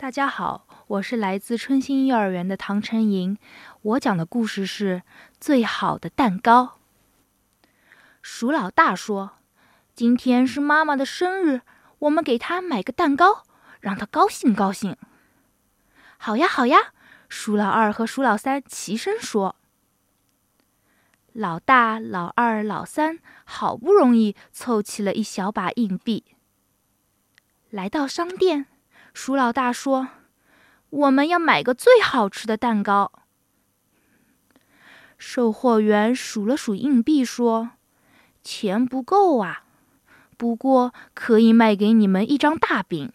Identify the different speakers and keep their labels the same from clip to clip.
Speaker 1: 大家好，我是来自春心幼儿园的唐晨莹。我讲的故事是《最好的蛋糕》。鼠老大说：“今天是妈妈的生日，我们给她买个蛋糕，让她高兴高兴。”好呀，好呀！鼠老二和鼠老三齐声说。老大、老二、老三好不容易凑齐了一小把硬币，来到商店。鼠老大说：“我们要买个最好吃的蛋糕。”售货员数了数硬币说：“钱不够啊，不过可以卖给你们一张大饼。”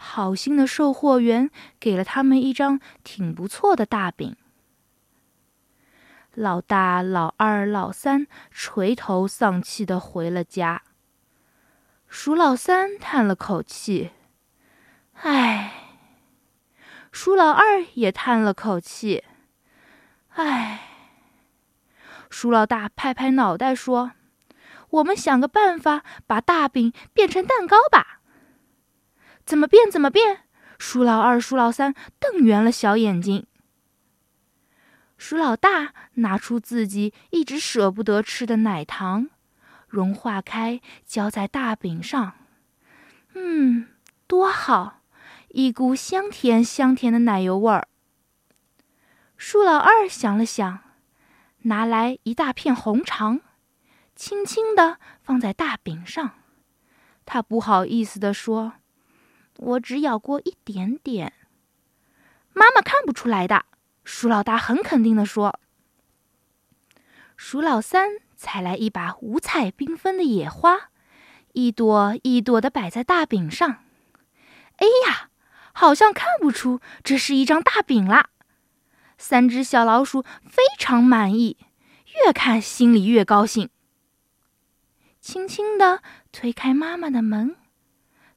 Speaker 1: 好心的售货员给了他们一张挺不错的大饼。老大、老二、老三垂头丧气的回了家。鼠老三叹了口气。唉，鼠老二也叹了口气。唉，鼠老大拍拍脑袋说：“我们想个办法，把大饼变成蛋糕吧。”怎么变？怎么变？鼠老二、鼠老三瞪圆了小眼睛。鼠老大拿出自己一直舍不得吃的奶糖，融化开，浇在大饼上。嗯，多好！一股香甜香甜的奶油味儿。鼠老二想了想，拿来一大片红肠，轻轻地放在大饼上。他不好意思地说：“我只咬过一点点。”妈妈看不出来的。鼠老大很肯定地说。鼠老三采来一把五彩缤纷的野花，一朵一朵的摆在大饼上。哎呀！好像看不出这是一张大饼啦。三只小老鼠非常满意，越看心里越高兴。轻轻地推开妈妈的门，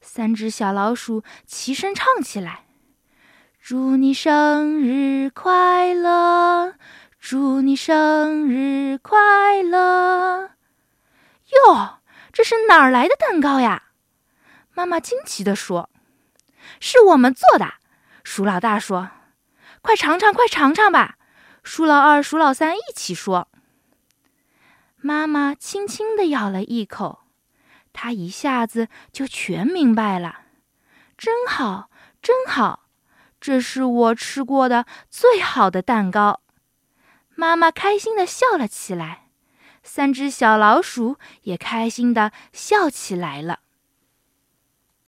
Speaker 1: 三只小老鼠齐声唱起来：“祝你生日快乐，祝你生日快乐。”哟，这是哪儿来的蛋糕呀？妈妈惊奇地说。是我们做的，鼠老大说：“快尝尝，快尝尝吧！”鼠老二、鼠老三一起说。妈妈轻轻地咬了一口，她一下子就全明白了。真好，真好，这是我吃过的最好的蛋糕。妈妈开心地笑了起来，三只小老鼠也开心地笑起来了。